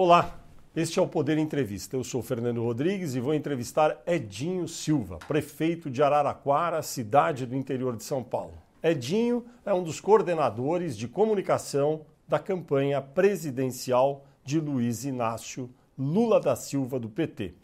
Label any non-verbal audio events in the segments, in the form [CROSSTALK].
Olá, este é o Poder Entrevista. Eu sou Fernando Rodrigues e vou entrevistar Edinho Silva, prefeito de Araraquara, cidade do interior de São Paulo. Edinho é um dos coordenadores de comunicação da campanha presidencial de Luiz Inácio Lula da Silva do PT.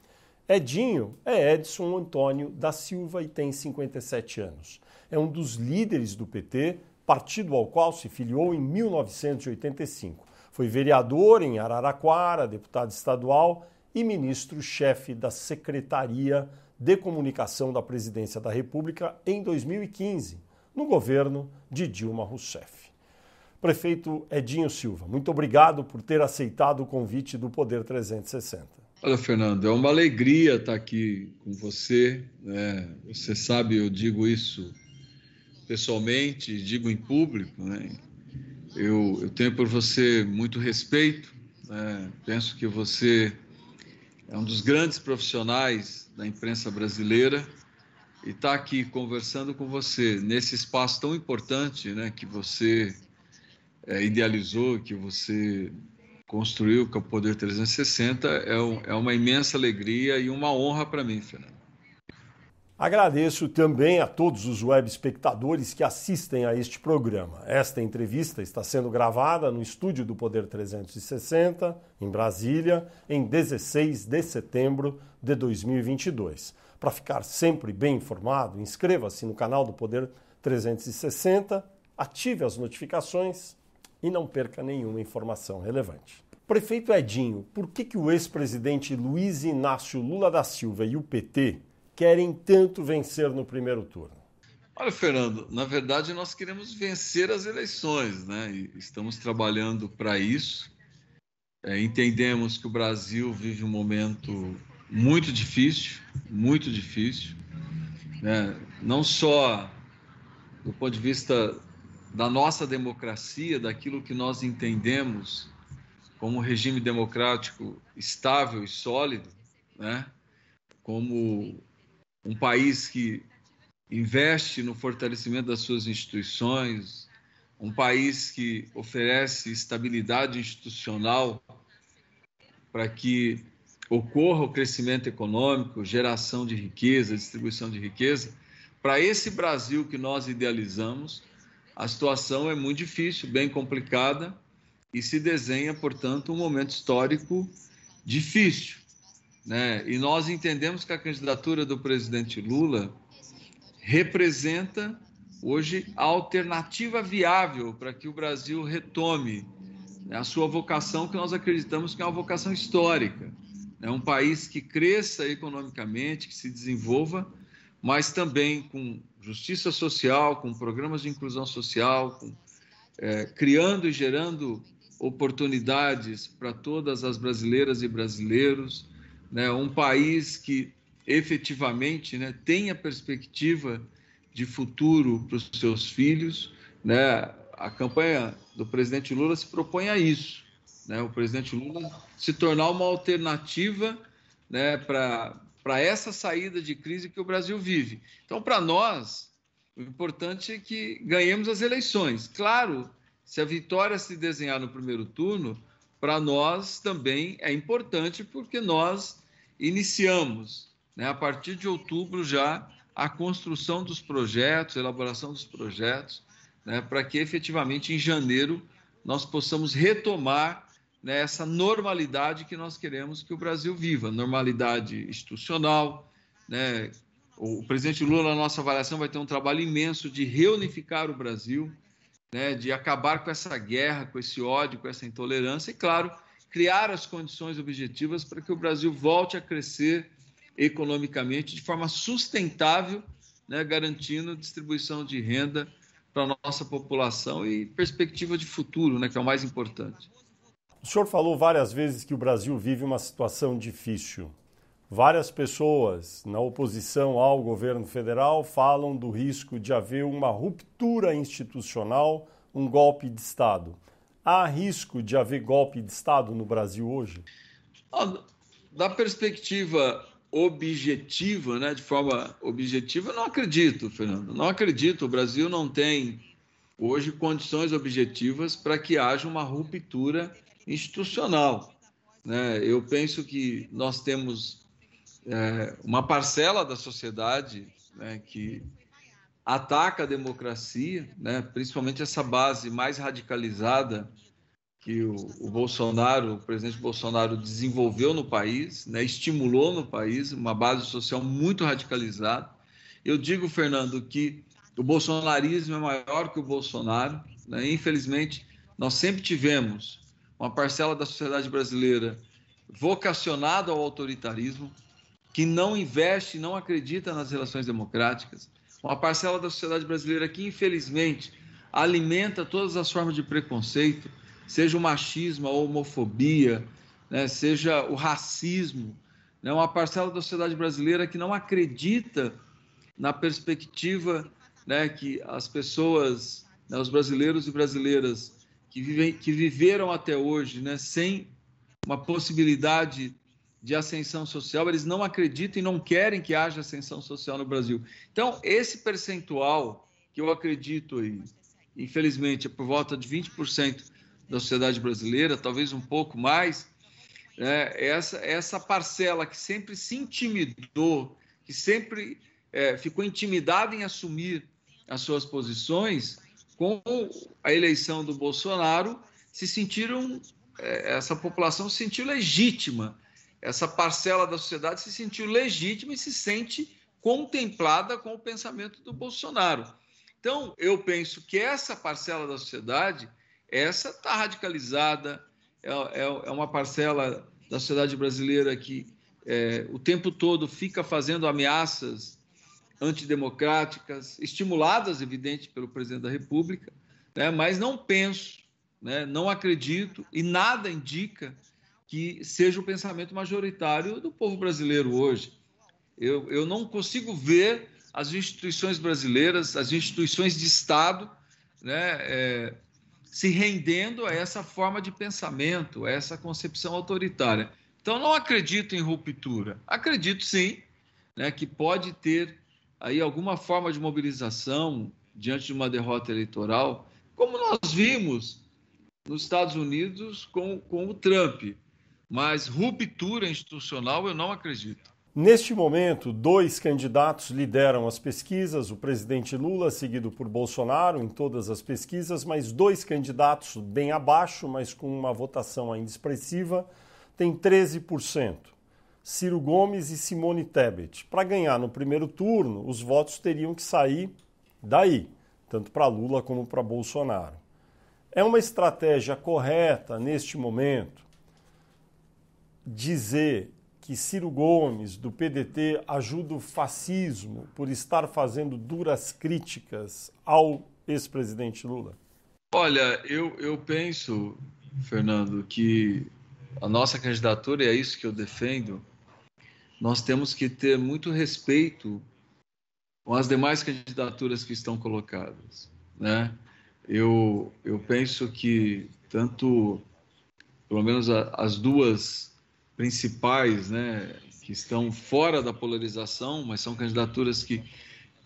Edinho é Edson Antônio da Silva e tem 57 anos. É um dos líderes do PT, partido ao qual se filiou em 1985 foi vereador em Araraquara, deputado estadual e ministro-chefe da Secretaria de Comunicação da Presidência da República em 2015, no governo de Dilma Rousseff. Prefeito Edinho Silva, muito obrigado por ter aceitado o convite do Poder 360. Olha, Fernando, é uma alegria estar aqui com você. Né? Você sabe, eu digo isso pessoalmente, digo em público, né? Eu, eu tenho por você muito respeito, né? penso que você é um dos grandes profissionais da imprensa brasileira e estar tá aqui conversando com você nesse espaço tão importante né, que você é, idealizou, que você construiu, que é o Poder 360, é, um, é uma imensa alegria e uma honra para mim, Fernando. Agradeço também a todos os web espectadores que assistem a este programa. Esta entrevista está sendo gravada no estúdio do Poder 360, em Brasília, em 16 de setembro de 2022. Para ficar sempre bem informado, inscreva-se no canal do Poder 360, ative as notificações e não perca nenhuma informação relevante. Prefeito Edinho, por que, que o ex-presidente Luiz Inácio Lula da Silva e o PT querem tanto vencer no primeiro turno? Olha, Fernando, na verdade nós queremos vencer as eleições, né? E estamos trabalhando para isso. É, entendemos que o Brasil vive um momento muito difícil, muito difícil, né? não só do ponto de vista da nossa democracia, daquilo que nós entendemos como um regime democrático estável e sólido, né? como um país que investe no fortalecimento das suas instituições, um país que oferece estabilidade institucional para que ocorra o crescimento econômico, geração de riqueza, distribuição de riqueza. Para esse Brasil que nós idealizamos, a situação é muito difícil, bem complicada e se desenha, portanto, um momento histórico difícil. Né? E nós entendemos que a candidatura do presidente Lula representa hoje a alternativa viável para que o Brasil retome né, a sua vocação, que nós acreditamos que é uma vocação histórica. É um país que cresça economicamente, que se desenvolva, mas também com justiça social, com programas de inclusão social, com, é, criando e gerando oportunidades para todas as brasileiras e brasileiros, né, um país que efetivamente né, tenha perspectiva de futuro para os seus filhos. Né? A campanha do presidente Lula se propõe a isso. Né? O presidente Lula se tornar uma alternativa né, para essa saída de crise que o Brasil vive. Então, para nós, o importante é que ganhemos as eleições. Claro, se a vitória se desenhar no primeiro turno, para nós também é importante, porque nós iniciamos, né, a partir de outubro já, a construção dos projetos, elaboração dos projetos, né, para que efetivamente em janeiro nós possamos retomar né, essa normalidade que nós queremos que o Brasil viva, normalidade institucional. Né? O presidente Lula, na nossa avaliação, vai ter um trabalho imenso de reunificar o Brasil, né, de acabar com essa guerra, com esse ódio, com essa intolerância e, claro, criar as condições objetivas para que o Brasil volte a crescer economicamente de forma sustentável, né, garantindo distribuição de renda para a nossa população e perspectiva de futuro, né, que é o mais importante. O senhor falou várias vezes que o Brasil vive uma situação difícil. Várias pessoas na oposição ao governo federal falam do risco de haver uma ruptura institucional, um golpe de Estado. Há risco de haver golpe de Estado no Brasil hoje? Da perspectiva objetiva, né, de forma objetiva, não acredito, Fernando. Não acredito. O Brasil não tem hoje condições objetivas para que haja uma ruptura institucional. né, eu penso que nós temos é, uma parcela da sociedade né, que ataca a democracia, né, principalmente essa base mais radicalizada que o, o, Bolsonaro, o presidente Bolsonaro desenvolveu no país, né, estimulou no país uma base social muito radicalizada. Eu digo, Fernando, que o bolsonarismo é maior que o Bolsonaro. Né? Infelizmente, nós sempre tivemos uma parcela da sociedade brasileira vocacionada ao autoritarismo, que não investe, não acredita nas relações democráticas. Uma parcela da sociedade brasileira que, infelizmente, alimenta todas as formas de preconceito, seja o machismo, a homofobia, né? seja o racismo. Né? Uma parcela da sociedade brasileira que não acredita na perspectiva né, que as pessoas, né, os brasileiros e brasileiras que, vivem, que viveram até hoje né, sem uma possibilidade de ascensão social, eles não acreditam e não querem que haja ascensão social no Brasil. Então, esse percentual, que eu acredito aí, infelizmente, é por volta de 20% da sociedade brasileira, talvez um pouco mais, é, essa, essa parcela que sempre se intimidou, que sempre é, ficou intimidada em assumir as suas posições, com a eleição do Bolsonaro, se sentiram, é, essa população se sentiu legítima, essa parcela da sociedade se sentiu legítima e se sente contemplada com o pensamento do Bolsonaro. Então, eu penso que essa parcela da sociedade, essa está radicalizada, é, é, é, uma parcela da sociedade brasileira que é, o tempo todo fica fazendo ameaças antidemocráticas, estimuladas, evidente, pelo presidente da República, né? mas não penso, né? não acredito e nada indica que seja o pensamento majoritário do povo brasileiro hoje. Eu, eu não consigo ver as instituições brasileiras, as instituições de Estado, né, é, se rendendo a essa forma de pensamento, a essa concepção autoritária. Então, não acredito em ruptura. Acredito sim né, que pode ter aí alguma forma de mobilização diante de uma derrota eleitoral, como nós vimos nos Estados Unidos com, com o Trump. Mas ruptura institucional eu não acredito. Neste momento, dois candidatos lideram as pesquisas: o presidente Lula, seguido por Bolsonaro em todas as pesquisas, mas dois candidatos bem abaixo, mas com uma votação ainda expressiva, têm 13%. Ciro Gomes e Simone Tebet. Para ganhar no primeiro turno, os votos teriam que sair daí, tanto para Lula como para Bolsonaro. É uma estratégia correta neste momento dizer que Ciro Gomes, do PDT, ajuda o fascismo por estar fazendo duras críticas ao ex-presidente Lula? Olha, eu, eu penso, Fernando, que a nossa candidatura, e é isso que eu defendo, nós temos que ter muito respeito com as demais candidaturas que estão colocadas, né? Eu, eu penso que tanto, pelo menos a, as duas principais, né, que estão fora da polarização, mas são candidaturas que,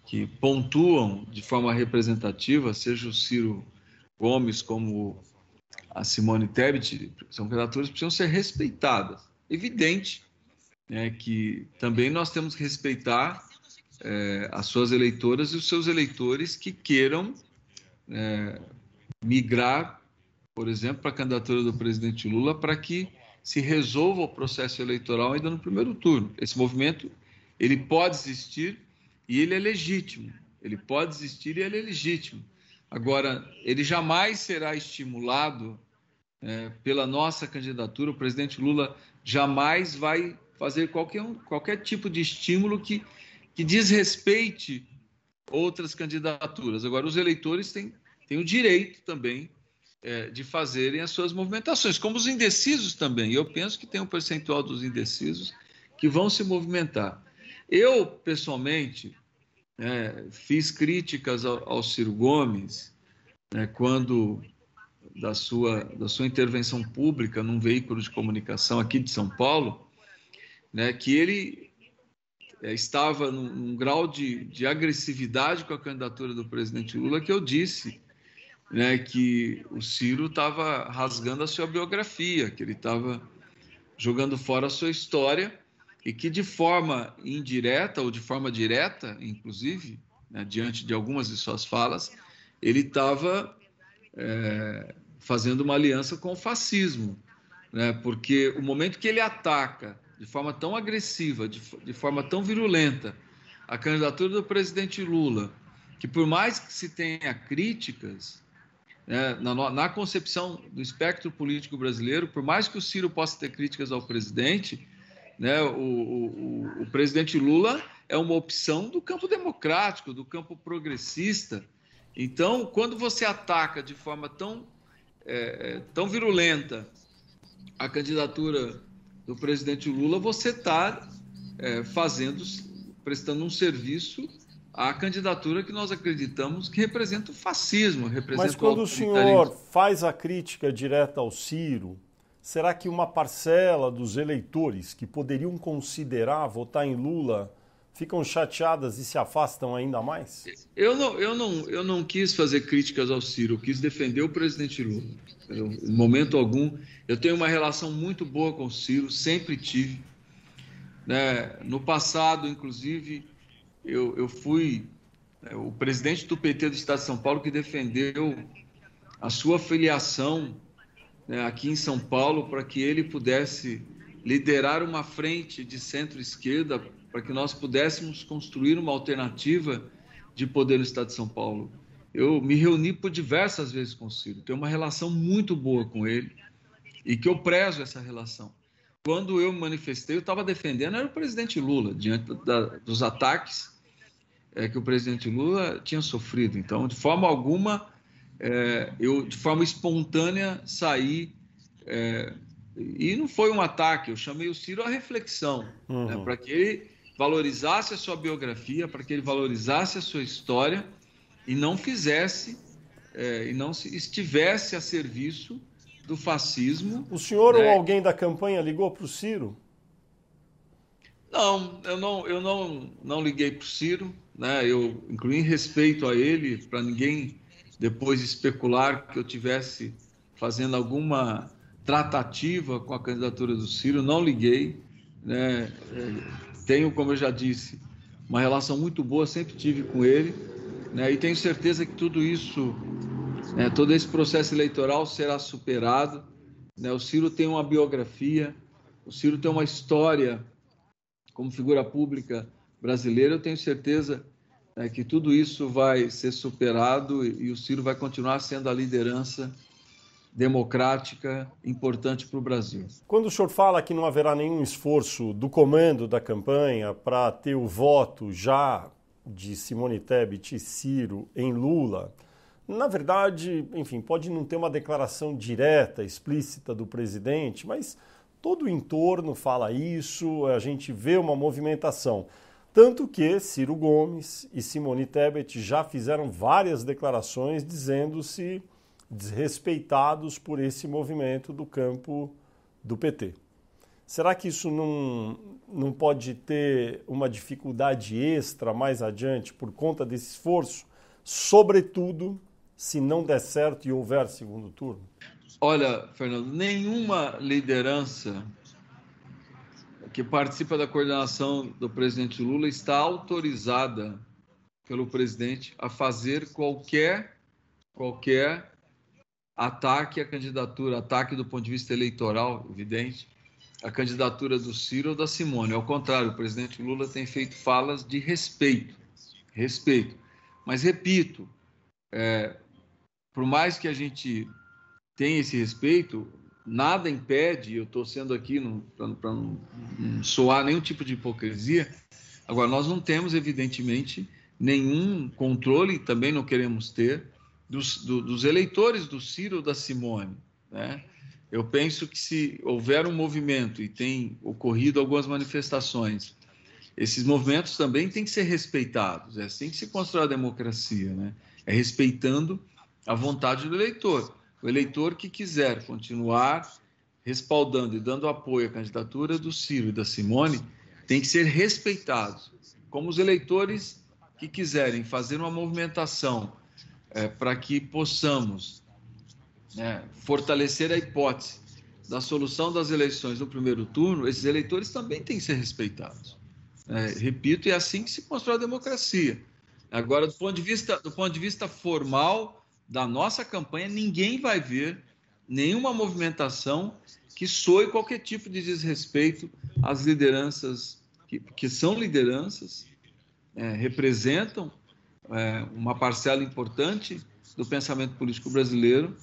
que pontuam de forma representativa, seja o Ciro Gomes como a Simone Tebet, são candidaturas que precisam ser respeitadas. Evidente né, que também nós temos que respeitar é, as suas eleitoras e os seus eleitores que queiram é, migrar, por exemplo, para a candidatura do presidente Lula para que se resolva o processo eleitoral ainda no primeiro turno. Esse movimento ele pode existir e ele é legítimo. Ele pode existir e ele é legítimo. Agora, ele jamais será estimulado é, pela nossa candidatura. O presidente Lula jamais vai fazer qualquer, qualquer tipo de estímulo que, que desrespeite outras candidaturas. Agora, os eleitores têm, têm o direito também é, de fazerem as suas movimentações, como os indecisos também. Eu penso que tem um percentual dos indecisos que vão se movimentar. Eu, pessoalmente, é, fiz críticas ao, ao Ciro Gomes né, quando da sua, da sua intervenção pública num veículo de comunicação aqui de São Paulo, né, que ele é, estava num, num grau de, de, agressividade com a candidatura do presidente Lula que eu disse né, que o Ciro estava rasgando a sua biografia, que ele estava jogando fora a sua história e que de forma indireta ou de forma direta, inclusive, né, diante de algumas de suas falas, ele estava é, fazendo uma aliança com o fascismo, né, porque o momento que ele ataca de forma tão agressiva, de, de forma tão virulenta, a candidatura do presidente Lula, que por mais que se tenha críticas, né, na, na, concepção do espectro político brasileiro, por mais que o Ciro possa ter críticas ao presidente, né, o, o, o, presidente Lula é uma opção do campo democrático, do campo progressista. Então, quando você ataca de forma tão, é, é tão virulenta a candidatura do presidente Lula, você está é, fazendo, prestando um serviço à candidatura que nós acreditamos que representa o fascismo, representa Mas quando o, o senhor faz a crítica direta ao Ciro, será que uma parcela dos eleitores que poderiam considerar votar em Lula ficam chateadas e se afastam ainda mais? Eu não, eu não, eu não quis fazer críticas ao Ciro, eu quis defender o presidente Lula. Eu, em momento algum, eu tenho uma relação muito boa com o Ciro, sempre tive. Né? No passado, inclusive, eu, eu fui né, o presidente do PT do Estado de São Paulo que defendeu a sua filiação né, aqui em São Paulo para que ele pudesse liderar uma frente de centro-esquerda para que nós pudéssemos construir uma alternativa de poder no Estado de São Paulo. Eu me reuni por diversas vezes com o Ciro, tenho uma relação muito boa com ele e que eu prezo essa relação. Quando eu me manifestei, eu estava defendendo era o presidente Lula, diante da, dos ataques é, que o presidente Lula tinha sofrido. Então, de forma alguma, é, eu, de forma espontânea, saí. É, e não foi um ataque, eu chamei o Ciro à reflexão, né, uhum. né, para que ele valorizasse a sua biografia, para que ele valorizasse a sua história e não fizesse, é, e não se, estivesse a serviço do fascismo. O senhor né? ou alguém da campanha ligou para o Ciro? Não, eu não, eu não, não liguei para o Ciro, né? Eu incluí respeito a ele para ninguém depois especular que eu tivesse fazendo alguma tratativa com a candidatura do Ciro, não liguei, né? É, tenho, como eu já disse, uma relação muito boa, sempre tive com ele, né? E tenho certeza que tudo isso, né, todo esse processo eleitoral será superado. Né? O Ciro tem uma biografia, o Ciro tem uma história como figura pública brasileira. Eu tenho certeza né, que tudo isso vai ser superado e o Ciro vai continuar sendo a liderança democrática importante para o Brasil. Quando o senhor fala que não haverá nenhum esforço do comando da campanha para ter o voto já de Simone Tebet e Ciro em Lula, na verdade, enfim, pode não ter uma declaração direta, explícita do presidente, mas todo o entorno fala isso, a gente vê uma movimentação. Tanto que Ciro Gomes e Simone Tebet já fizeram várias declarações dizendo-se desrespeitados por esse movimento do campo do PT. Será que isso não, não pode ter uma dificuldade extra mais adiante por conta desse esforço, sobretudo se não der certo e houver segundo turno? Olha, Fernando, nenhuma liderança que participa da coordenação do presidente Lula está autorizada pelo presidente a fazer qualquer qualquer ataque à candidatura, ataque do ponto de vista eleitoral, evidente, a candidatura do Ciro ou da Simone. Ao contrário, o presidente Lula tem feito falas de respeito, respeito. Mas repito, é, por mais que a gente tenha esse respeito, nada impede, eu estou sendo aqui para não, não soar nenhum tipo de hipocrisia. Agora, nós não temos, evidentemente, nenhum controle, também não queremos ter, dos, do, dos eleitores do Ciro ou da Simone, né? Eu penso que se houver um movimento e tem ocorrido algumas manifestações, esses movimentos também têm que ser respeitados. É assim que se constrói a democracia, né? É respeitando a vontade do eleitor. O eleitor que quiser continuar respaldando e dando apoio à candidatura do Ciro e da Simone tem que ser respeitado. Como os eleitores que quiserem fazer uma movimentação é, para que possamos né, fortalecer a hipótese da solução das eleições no primeiro turno, esses eleitores também têm que ser respeitados. É, repito, é assim que se constrói a democracia. Agora, do ponto de vista, do ponto de vista formal da nossa campanha, ninguém vai ver nenhuma movimentação que soe qualquer tipo de desrespeito às lideranças que, que são lideranças, é, representam é, uma parcela importante do pensamento político brasileiro,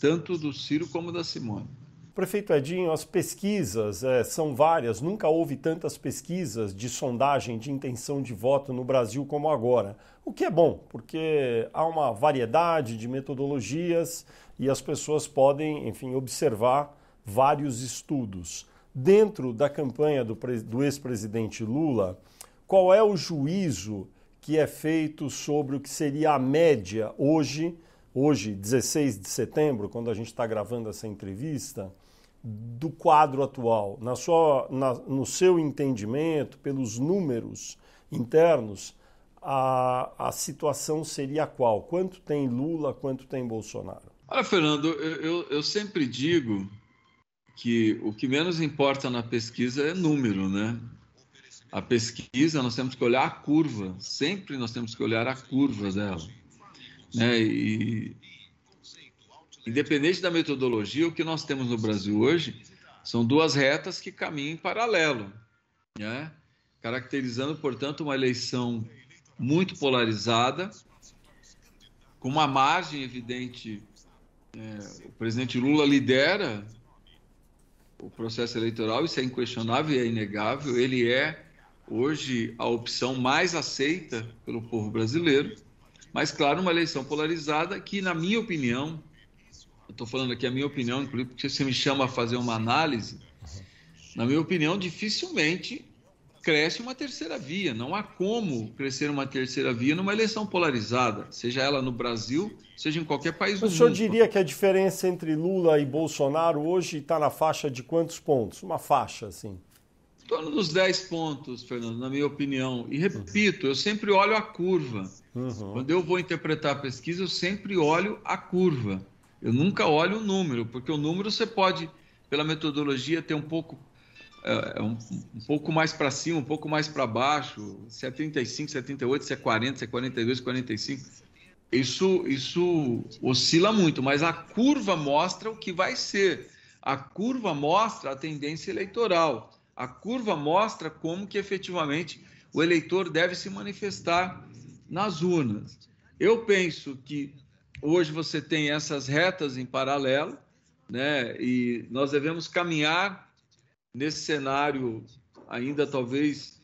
tanto do Ciro como da Simone. Prefeito Edinho, as pesquisas é, são várias, nunca houve tantas pesquisas de sondagem de intenção de voto no Brasil como agora. O que é bom, porque há uma variedade de metodologias e as pessoas podem, enfim, observar vários estudos. Dentro da campanha do, do ex-presidente Lula, qual é o juízo que é feito sobre o que seria a média hoje, hoje, 16 de setembro, quando a gente está gravando essa entrevista? Do quadro atual, na sua, na, no seu entendimento, pelos números internos, a, a situação seria qual? Quanto tem Lula, quanto tem Bolsonaro? Olha, Fernando, eu, eu sempre digo que o que menos importa na pesquisa é número, né? A pesquisa, nós temos que olhar a curva, sempre nós temos que olhar a curva dela. Né? E, Independente da metodologia, o que nós temos no Brasil hoje são duas retas que caminham em paralelo, né? caracterizando, portanto, uma eleição muito polarizada, com uma margem evidente. É, o presidente Lula lidera o processo eleitoral, isso é inquestionável e é inegável. Ele é, hoje, a opção mais aceita pelo povo brasileiro, mas, claro, uma eleição polarizada que, na minha opinião, estou falando aqui a minha opinião, inclusive porque você me chama a fazer uma análise, na minha opinião, dificilmente cresce uma terceira via. Não há como crescer uma terceira via numa eleição polarizada, seja ela no Brasil, seja em qualquer país do mundo. O senhor diria que a diferença entre Lula e Bolsonaro hoje está na faixa de quantos pontos? Uma faixa, assim. Em torno dos 10 pontos, Fernando, na minha opinião. E repito, eu sempre olho a curva. Uhum. Quando eu vou interpretar a pesquisa, eu sempre olho a curva. Eu nunca olho o número, porque o número você pode, pela metodologia, ter um pouco, é, é um, um pouco mais para cima, um pouco mais para baixo, se é 35, se é 38, se é 40, se é 42, 45. Isso, isso oscila muito, mas a curva mostra o que vai ser. A curva mostra a tendência eleitoral. A curva mostra como que efetivamente o eleitor deve se manifestar nas urnas. Eu penso que hoje você tem essas retas em paralelo, né? E nós devemos caminhar nesse cenário ainda talvez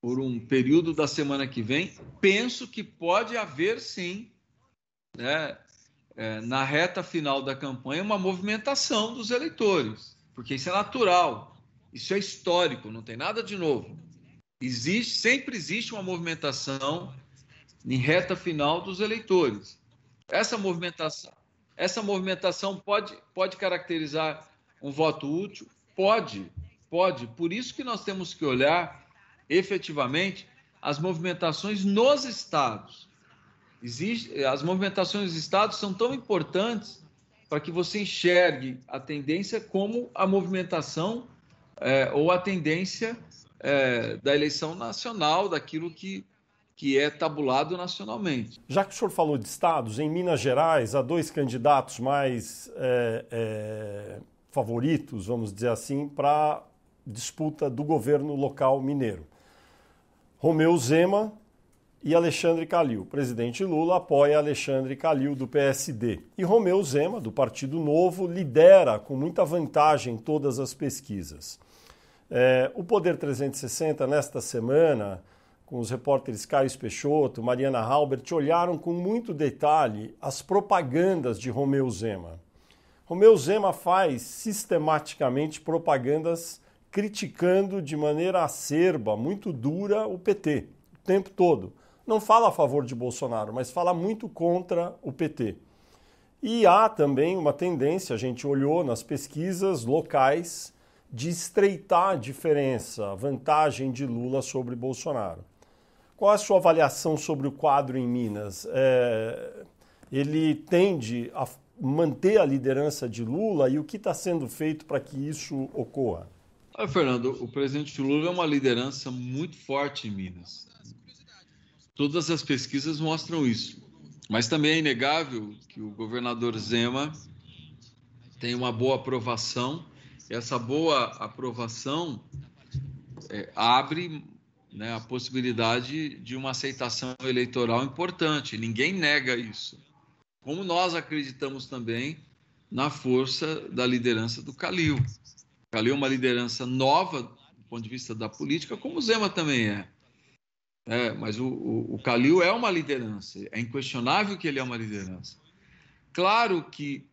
por um período da semana que vem. Penso que pode haver sim, né? É, na reta final da campanha, uma movimentação dos eleitores, porque isso é natural, isso é histórico, não tem nada de novo. Existe, sempre existe uma movimentação em reta final dos eleitores. Essa movimentação, essa movimentação pode, pode caracterizar um voto útil? Pode, pode. Por isso que nós temos que olhar efetivamente as movimentações nos estados. Existe, as movimentações dos estados são tão importantes para que você enxergue a tendência como a movimentação é, ou a tendência é, da eleição nacional, daquilo que que é tabulado nacionalmente. Já que o senhor falou de estados, em Minas Gerais há dois candidatos mais é, é, favoritos, vamos dizer assim, para disputa do governo local mineiro. Romeu Zema e Alexandre Calil. O presidente Lula apoia Alexandre Calil do PSD. E Romeu Zema, do Partido Novo, lidera com muita vantagem todas as pesquisas. É, o Poder 360, nesta semana, com os repórteres Caio Peixoto, Mariana Halbert, olharam com muito detalhe as propagandas de Romeu Zema. Romeu Zema faz sistematicamente propagandas criticando de maneira acerba, muito dura, o PT, o tempo todo. Não fala a favor de Bolsonaro, mas fala muito contra o PT. E há também uma tendência, a gente olhou nas pesquisas locais, de estreitar a diferença, a vantagem de Lula sobre Bolsonaro. Qual a sua avaliação sobre o quadro em Minas? É, ele tende a manter a liderança de Lula e o que está sendo feito para que isso ocorra? Olha, Fernando, o presidente Lula é uma liderança muito forte em Minas. Todas as pesquisas mostram isso. Mas também é inegável que o governador Zema tem uma boa aprovação. E essa boa aprovação é, abre né, a possibilidade de uma aceitação eleitoral importante. Ninguém nega isso. Como nós acreditamos também na força da liderança do Calil. Calil é uma liderança nova do ponto de vista da política, como o Zema também é. É, mas o, o, o Calil é uma liderança, é inquestionável que ele é uma liderança. Claro que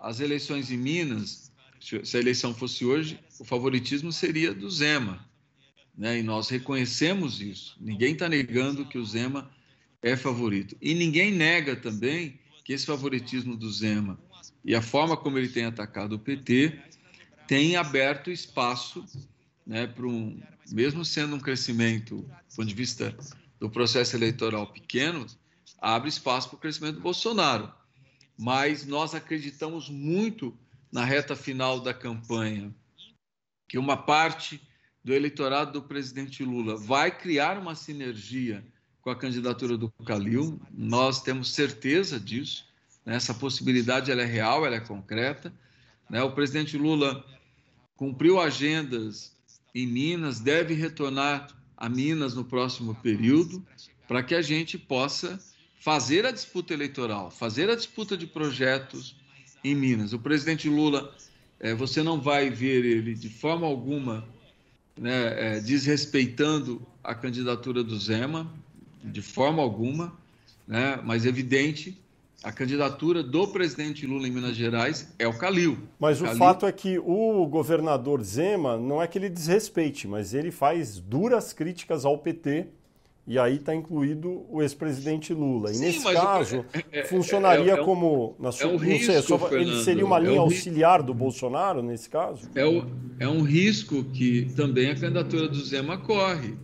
as eleições em Minas, se a eleição fosse hoje, o favoritismo seria do Zema. Né? E nós reconhecemos isso. Ninguém está negando que o Zema é favorito. E ninguém nega também que esse favoritismo do Zema e a forma como ele tem atacado o PT tem aberto espaço né, para um, mesmo sendo um crescimento, do ponto de vista do processo eleitoral pequeno, abre espaço para o crescimento do Bolsonaro. Mas nós acreditamos muito na reta final da campanha, que uma parte do eleitorado do presidente Lula vai criar uma sinergia com a candidatura do Calil. Nós temos certeza disso. Né? Essa possibilidade ela é real, ela é concreta. Né? O presidente Lula cumpriu agendas em Minas, deve retornar a Minas no próximo período, para que a gente possa fazer a disputa eleitoral, fazer a disputa de projetos em Minas. O presidente Lula, é, você não vai ver ele de forma alguma né, é, desrespeitando a candidatura do Zema, de forma alguma, né, mas evidente a candidatura do presidente Lula em Minas Gerais é o Calil. Mas o Calil... fato é que o governador Zema não é que ele desrespeite, mas ele faz duras críticas ao PT e aí está incluído o ex-presidente Lula. E Sim, nesse caso, é, é, funcionaria é, é, como. Na sua, é um risco, sei, só, ele seria uma linha auxiliar do Bolsonaro nesse caso? É, o, é um risco que também a candidatura do Zema corre.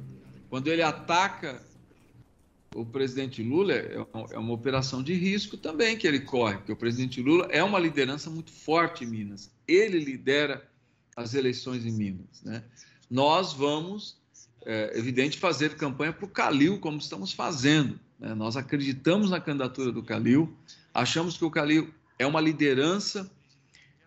Quando ele ataca o presidente Lula é, é uma operação de risco também que ele corre, porque o presidente Lula é uma liderança muito forte em Minas. Ele lidera as eleições em Minas. Né? Nós vamos, é evidente, fazer campanha para o Calil, como estamos fazendo. Né? Nós acreditamos na candidatura do Calil, achamos que o Calil é uma liderança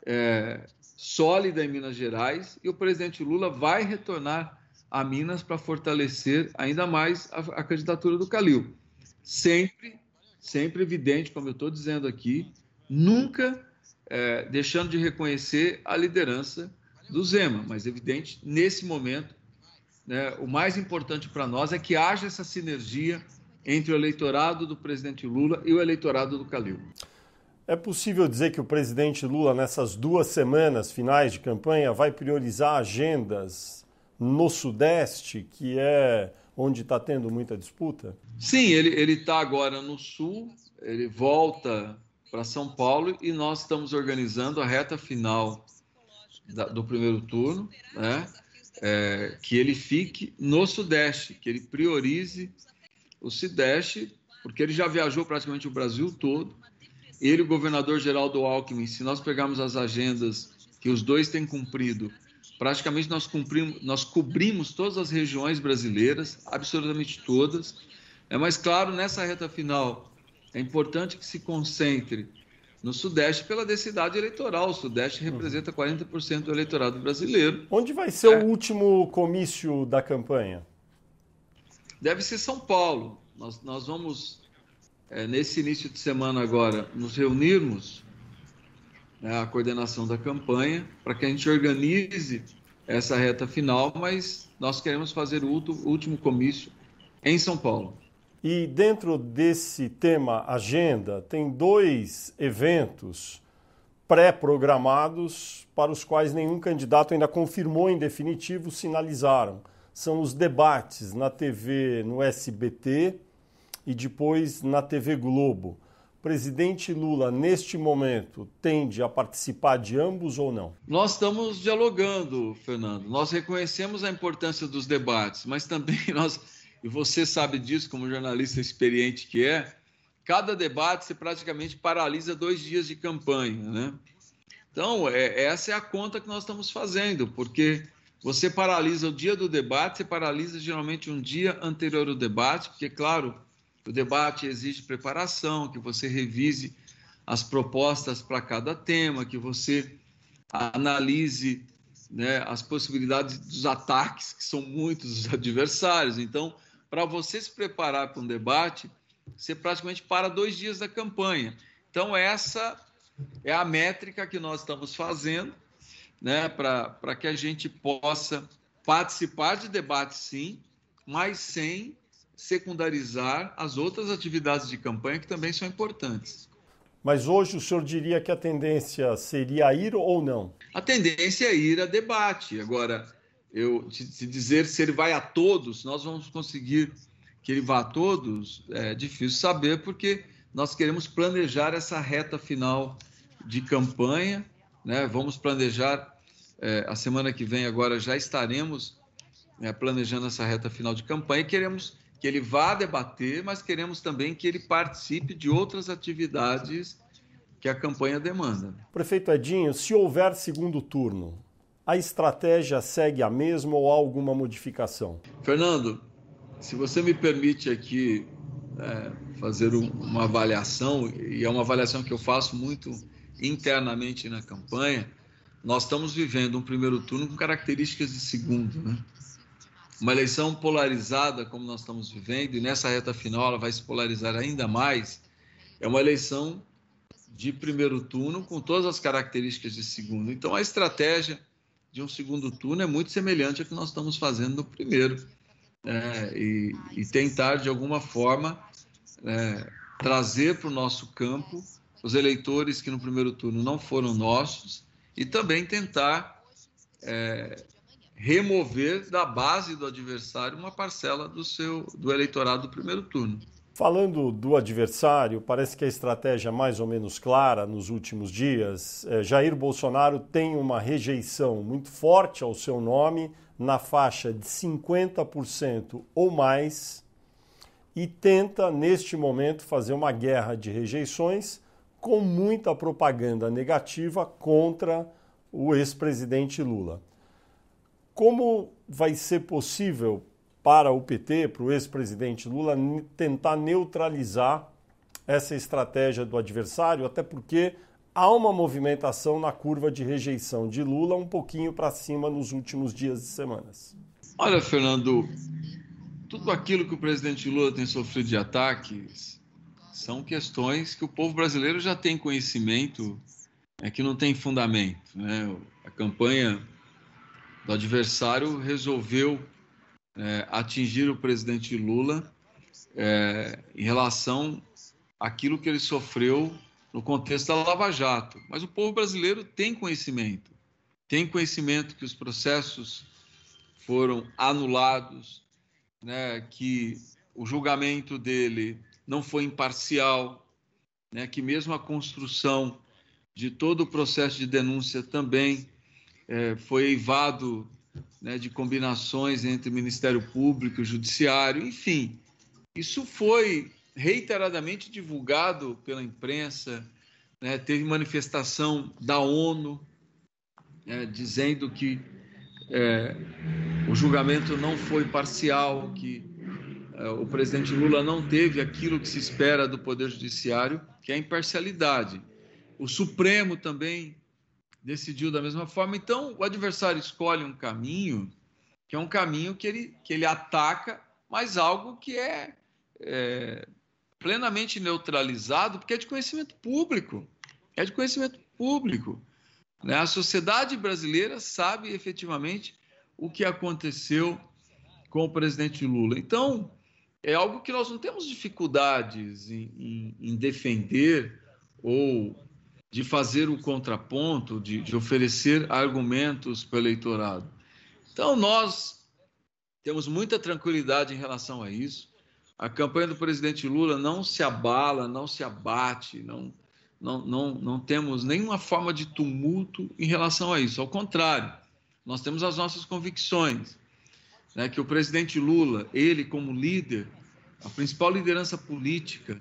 é, sólida em Minas Gerais e o presidente Lula vai retornar a Minas para fortalecer ainda mais a, a, candidatura do Calil. Sempre, sempre evidente, como eu estou dizendo aqui, nunca é, deixando de reconhecer a liderança do Zema, mas evidente, nesse momento, né, o mais importante para nós é que haja essa sinergia entre o eleitorado do presidente Lula e o eleitorado do Calil. É possível dizer que o presidente Lula, nessas duas semanas finais de campanha, vai priorizar agendas no Sudeste, que é onde está tendo muita disputa? Sim, ele está agora no Sul, ele volta para São Paulo e nós estamos organizando a reta final da, do primeiro turno, né? É, que ele fique no Sudeste, que ele priorize o Sudeste, porque ele já viajou praticamente o Brasil todo. Ele, o governador Geraldo Alckmin, se nós pegarmos as agendas que os dois têm cumprido, Praticamente nós, cumprimos, nós cobrimos todas as regiões brasileiras, absolutamente todas. É mais claro, nessa reta final, é importante que se concentre no Sudeste pela densidade eleitoral. O Sudeste representa 40% do eleitorado brasileiro. Onde vai ser é. o último comício da campanha? Deve ser São Paulo. Nós, nós vamos, é, nesse início de semana agora, nos reunirmos né, a coordenação da campanha, para que a gente organize essa reta final, mas nós queremos fazer o último comício em São Paulo. E dentro desse tema agenda, tem dois eventos pré-programados para os quais nenhum candidato ainda confirmou em definitivo, sinalizaram. São os debates na TV, no SBT e depois na TV Globo presidente Lula, neste momento, tende a participar de ambos ou não? Nós estamos dialogando, Fernando. Nós reconhecemos a importância dos debates, mas também [LAUGHS] nós, e você sabe disso como jornalista experiente que é, cada debate você praticamente paralisa dois dias de campanha, né? Então, é, essa é a conta que nós estamos fazendo, porque você paralisa o dia do debate, você paralisa geralmente um dia anterior ao debate, porque, claro, o debate exige preparação, que você revise as propostas para cada tema, que você analise né, as possibilidades dos ataques, que são muitos dos adversários. Então, para você se preparar para um debate, você praticamente para dois dias da campanha. Então, essa é a métrica que nós estamos fazendo né, para que a gente possa participar de debates, sim, mas sem secundarizar as outras atividades de campanha que também são importantes. Mas hoje o senhor diria que a tendência seria ir ou não? A tendência é ir a debate. Agora, eu te dizer se ele vai a todos, nós vamos conseguir que ele vá a todos, é difícil saber, porque nós queremos planejar essa reta final de campanha né? Vamos planejar é, a semana que vem agora já estaremos é, planejando essa reta final de campanha. Queremos que ele vá debater, mas queremos também que ele participe de outras atividades que a campanha demanda. Prefeito Edinho, se houver segundo turno, a estratégia segue a mesma ou há alguma modificação? Fernando, se você me permite aqui é, fazer um, uma avaliação, e é uma avaliação que eu faço muito internamente na campanha, nós estamos vivendo um primeiro turno com características de segundo, né? Uma eleição polarizada, como nós estamos vivendo, e nessa reta final ela vai se polarizar ainda mais. É uma eleição de primeiro turno com todas as características de segundo. Então, a estratégia de um segundo turno é muito semelhante à que nós estamos fazendo no primeiro. É, e, e, tentar, de alguma forma, é, trazer para o nosso campo os eleitores que no primeiro turno não foram nossos e também tentar é, remover da base do adversário uma parcela do seu do eleitorado do primeiro turno. Falando do adversário, parece que a estratégia mais ou menos clara nos últimos dias. É, Jair Bolsonaro tem uma rejeição muito forte ao seu nome, na faixa de 50% ou mais, e tenta, neste momento, fazer uma guerra de rejeições com muita propaganda negativa contra o ex-presidente Lula. Como vai ser possível para o PT, para o ex-presidente Lula, tentar neutralizar essa estratégia do adversário, até porque há uma movimentação na curva de rejeição de Lula um pouquinho para cima nos últimos dias e semanas. Olha, Fernando, tudo aquilo que o presidente Lula tem sofrido de ataques são questões que o povo brasileiro já tem conhecimento, é que não tem fundamento. Né? A campanha do adversário resolveu é, atingir o presidente Lula é, em relação àquilo que ele sofreu no contexto da Lava Jato. Mas o povo brasileiro tem conhecimento, tem conhecimento que os processos foram anulados, né, que o julgamento dele não foi imparcial, né, que mesmo a construção de todo o processo de denúncia também é, foi eivado né, de combinações entre Ministério Público e Judiciário, enfim, isso foi reiteradamente divulgado pela imprensa, né, teve manifestação da ONU é, dizendo que é, o julgamento não foi parcial, que é, o presidente Lula não teve aquilo que se espera do Poder Judiciário, que é a imparcialidade. O Supremo também decidiu da mesma forma. Então, o adversário escolhe um caminho que é um caminho que ele, que ele ataca, mas algo que é, é plenamente neutralizado, porque é de conhecimento público. É de conhecimento público. Né? A sociedade brasileira sabe efetivamente o que aconteceu com o presidente Lula. Então, é algo que nós não temos dificuldades em, em, em defender ou de fazer o contraponto, de, de oferecer argumentos para o eleitorado. Então, nós temos muita tranquilidade em relação a isso. A campanha do presidente Lula não se abala, não se abate, não, não, não, não temos nenhuma forma de tumulto em relação a isso. Ao contrário, nós temos as nossas convicções né, que o presidente Lula, ele como líder, a principal liderança política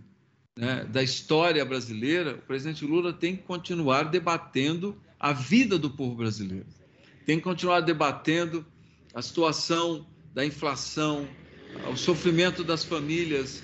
né, da história brasileira, o presidente Lula tem que continuar debatendo a vida do povo brasileiro. Tem que continuar debatendo a situação da inflação, o sofrimento das famílias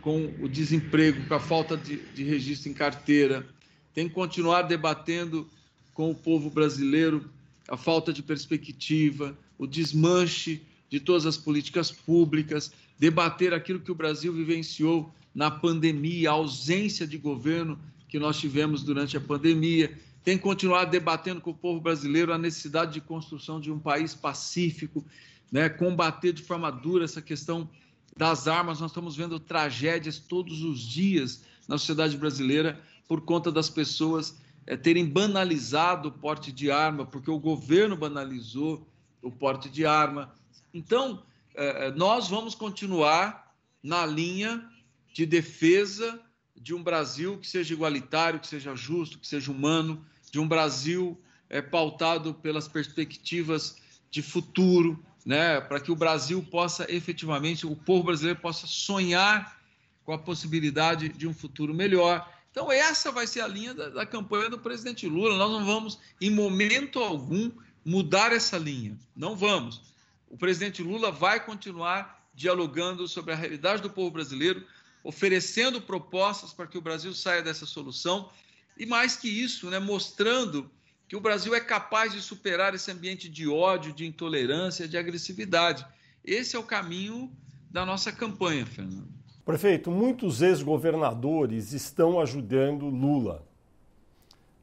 com o desemprego, com a falta de, de registro em carteira. Tem que continuar debatendo com o povo brasileiro a falta de perspectiva, o desmanche de todas as políticas públicas, debater aquilo que o Brasil vivenciou na pandemia, a ausência de governo que nós tivemos durante a pandemia. Tem que continuar debatendo com o povo brasileiro a necessidade de construção de um país pacífico, né? combater de forma dura essa questão das armas. Nós estamos vendo tragédias todos os dias na sociedade brasileira por conta das pessoas é, terem banalizado o porte de arma, porque o governo banalizou o porte de arma. Então, é, nós vamos continuar na linha de defesa de um Brasil que seja igualitário, que seja justo, que seja humano, de um Brasil é, pautado pelas perspectivas de futuro, né, para que o Brasil possa efetivamente, o povo brasileiro possa sonhar com a possibilidade de um futuro melhor. Então, essa vai ser a linha da, da campanha do presidente Lula. Nós não vamos, em momento algum, mudar essa linha. Não vamos. O presidente Lula vai continuar dialogando sobre a realidade do povo brasileiro, oferecendo propostas para que o Brasil saia dessa solução e, mais que isso, né, mostrando que o Brasil é capaz de superar esse ambiente de ódio, de intolerância, de agressividade. Esse é o caminho da nossa campanha, Fernando. Prefeito, muitos ex-governadores estão ajudando Lula.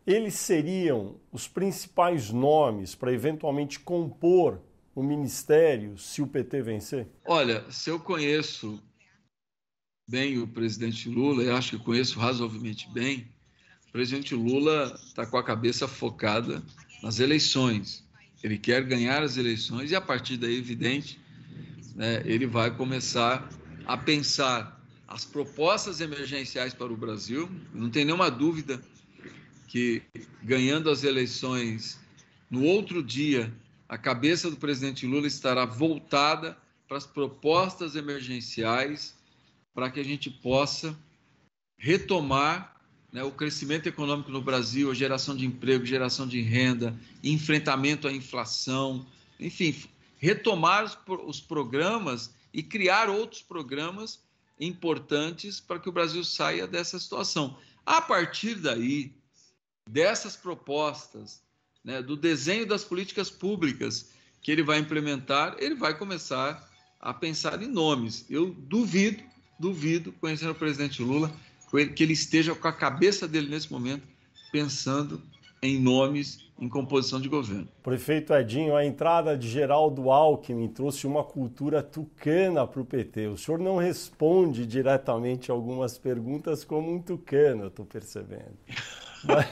Eles seriam os principais nomes para eventualmente compor o ministério se o PT vencer? Olha, se eu conheço bem o presidente Lula, eu acho que conheço razoavelmente bem, o presidente Lula está com a cabeça focada nas eleições. Ele quer ganhar as eleições e, a partir daí, evidente, né, ele vai começar a pensar as propostas emergenciais para o Brasil. Não tem nenhuma dúvida que, ganhando as eleições no outro dia, a cabeça do presidente Lula estará voltada para as propostas emergenciais para que a gente possa retomar né, o crescimento econômico no Brasil, a geração de emprego, geração de renda, enfrentamento à inflação, enfim, retomar os, os programas e criar outros programas importantes para que o Brasil saia dessa situação. A partir daí, dessas propostas, né, do desenho das políticas públicas que ele vai implementar, ele vai começar a pensar em nomes. Eu duvido duvido, conhecendo o presidente Lula, que ele esteja com a cabeça dele nesse momento pensando em nomes em composição de governo. Prefeito Edinho, a entrada de Geraldo Alckmin trouxe uma cultura tucana para o PT. O senhor não responde diretamente algumas perguntas como um tucano, estou percebendo. [LAUGHS] Mas,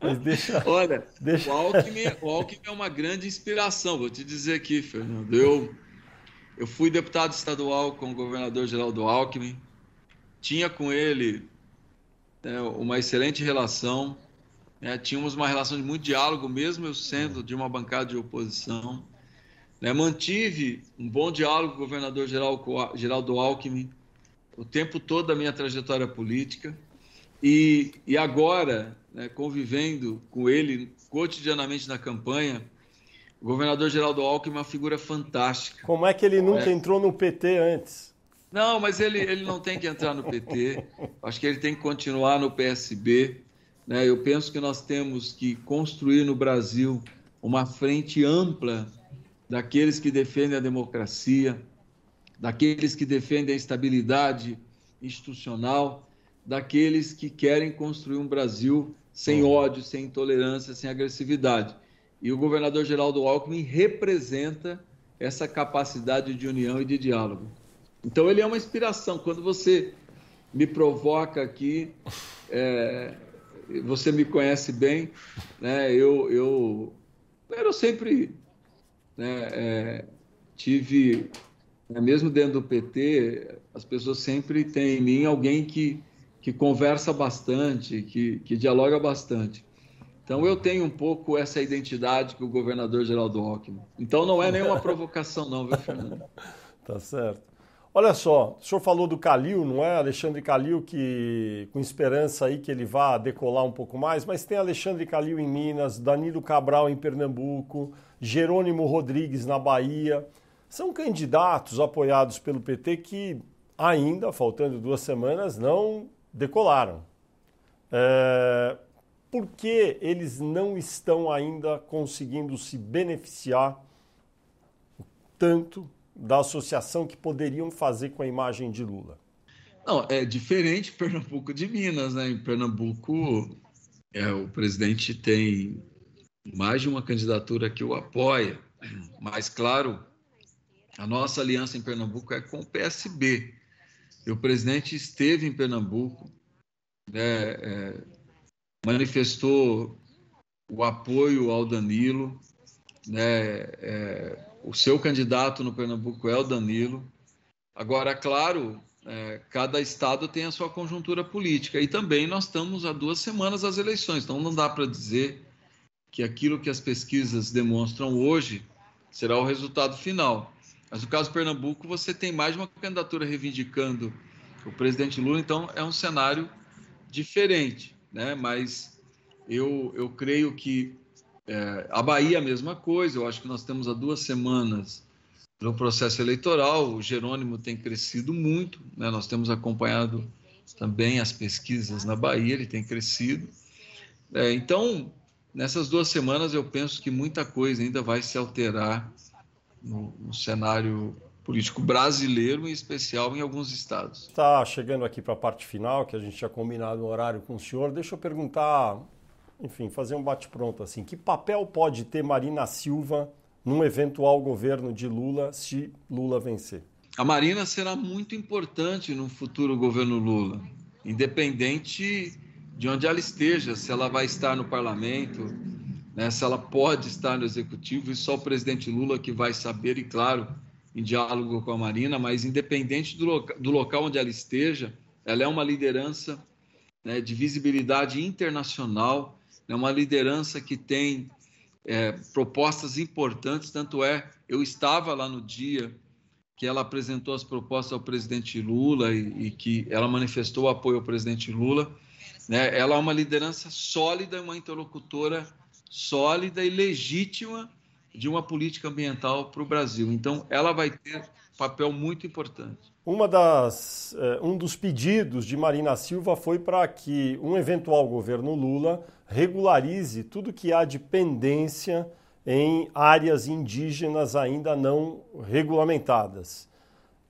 mas, deixa. Olha, deixa... O, Alckmin, o Alckmin é uma grande inspiração, vou te dizer aqui, Fernando. Eu eu fui deputado estadual com o governador Geraldo Alckmin, tinha com ele né, uma excelente relação, né, tínhamos uma relação de muito diálogo, mesmo eu sendo de uma bancada de oposição. Né, mantive um bom diálogo com o governador Geraldo Alckmin o tempo todo da minha trajetória política. E, e agora, né, convivendo com ele cotidianamente na campanha, o governador Geraldo Alckmin é uma figura fantástica. Como é que ele nunca é. entrou no PT antes? Não, mas ele, ele não tem que entrar no PT. [LAUGHS] Acho que ele tem que continuar no PSB. Né? Eu penso que nós temos que construir no Brasil uma frente ampla daqueles que defendem a democracia, daqueles que defendem a estabilidade institucional, daqueles que querem construir um Brasil sem ódio, sem intolerância, sem agressividade. E o governador Geraldo Alckmin representa essa capacidade de união e de diálogo. Então ele é uma inspiração. Quando você me provoca aqui, [LAUGHS] é, você me conhece bem, né? Eu, eu, eu sempre né, é, tive, né, mesmo dentro do PT, as pessoas sempre têm em mim alguém que, que conversa bastante, que, que dialoga bastante. Então eu tenho um pouco essa identidade que o governador Geraldo Alckmin. Então não é nenhuma [LAUGHS] provocação não, viu, Fernando? tá certo. Olha só, o senhor falou do Calil, não é? Alexandre Calil, que com esperança aí que ele vá decolar um pouco mais, mas tem Alexandre Calil em Minas, Danilo Cabral em Pernambuco, Jerônimo Rodrigues na Bahia. São candidatos apoiados pelo PT que ainda, faltando duas semanas, não decolaram. É... Por que eles não estão ainda conseguindo se beneficiar tanto da associação que poderiam fazer com a imagem de Lula? Não, é diferente Pernambuco de Minas, né? Em Pernambuco, é, o presidente tem mais de uma candidatura que o apoia, mas claro, a nossa aliança em Pernambuco é com o PSB. E o presidente esteve em Pernambuco, né, é, manifestou o apoio ao Danilo, né, é, o seu candidato no Pernambuco é o Danilo. Agora, claro, é, cada estado tem a sua conjuntura política. E também nós estamos há duas semanas das eleições, então não dá para dizer que aquilo que as pesquisas demonstram hoje será o resultado final. Mas no caso do Pernambuco, você tem mais uma candidatura reivindicando o presidente Lula, então é um cenário diferente, né? Mas eu, eu creio que é, a Bahia, a mesma coisa. Eu acho que nós temos há duas semanas no processo eleitoral. O Jerônimo tem crescido muito. Né? Nós temos acompanhado também as pesquisas na Bahia, ele tem crescido. É, então, nessas duas semanas, eu penso que muita coisa ainda vai se alterar no, no cenário político brasileiro, em especial em alguns estados. Está chegando aqui para a parte final, que a gente tinha combinado um horário com o senhor. Deixa eu perguntar enfim, fazer um bate-pronto assim. Que papel pode ter Marina Silva num eventual governo de Lula se Lula vencer? A Marina será muito importante no futuro governo Lula, independente de onde ela esteja, se ela vai estar no parlamento, né, se ela pode estar no executivo, e só o presidente Lula que vai saber, e claro, em diálogo com a Marina, mas independente do, loca do local onde ela esteja, ela é uma liderança né, de visibilidade internacional é uma liderança que tem é, propostas importantes, tanto é, eu estava lá no dia que ela apresentou as propostas ao presidente Lula e, e que ela manifestou apoio ao presidente Lula. Né? Ela é uma liderança sólida, uma interlocutora sólida e legítima de uma política ambiental para o Brasil. Então, ela vai ter papel muito importante. Uma das, eh, um dos pedidos de Marina Silva foi para que um eventual governo Lula regularize tudo que há de pendência em áreas indígenas ainda não regulamentadas.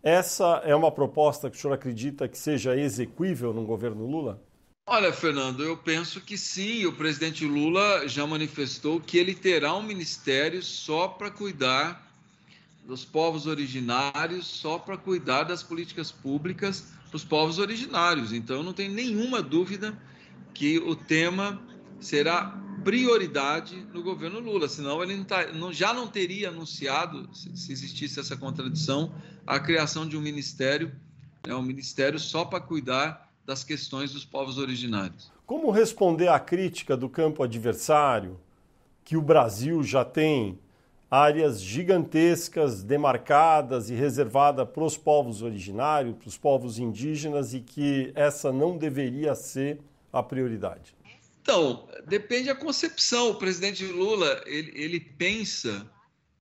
Essa é uma proposta que o senhor acredita que seja execuível no governo Lula? Olha, Fernando, eu penso que sim. O presidente Lula já manifestou que ele terá um ministério só para cuidar dos povos originários, só para cuidar das políticas públicas dos povos originários. Então, não tem nenhuma dúvida que o tema será prioridade no governo Lula, senão ele não tá, não, já não teria anunciado, se, se, existisse essa contradição, a criação de um ministério, né, um ministério só para cuidar das questões dos povos originários. Como responder à crítica do campo adversário que o Brasil já tem áreas gigantescas, demarcadas e reservadas para os povos originários, para os povos indígenas e que essa não deveria ser a prioridade? Então, depende da concepção. O presidente Lula ele, ele pensa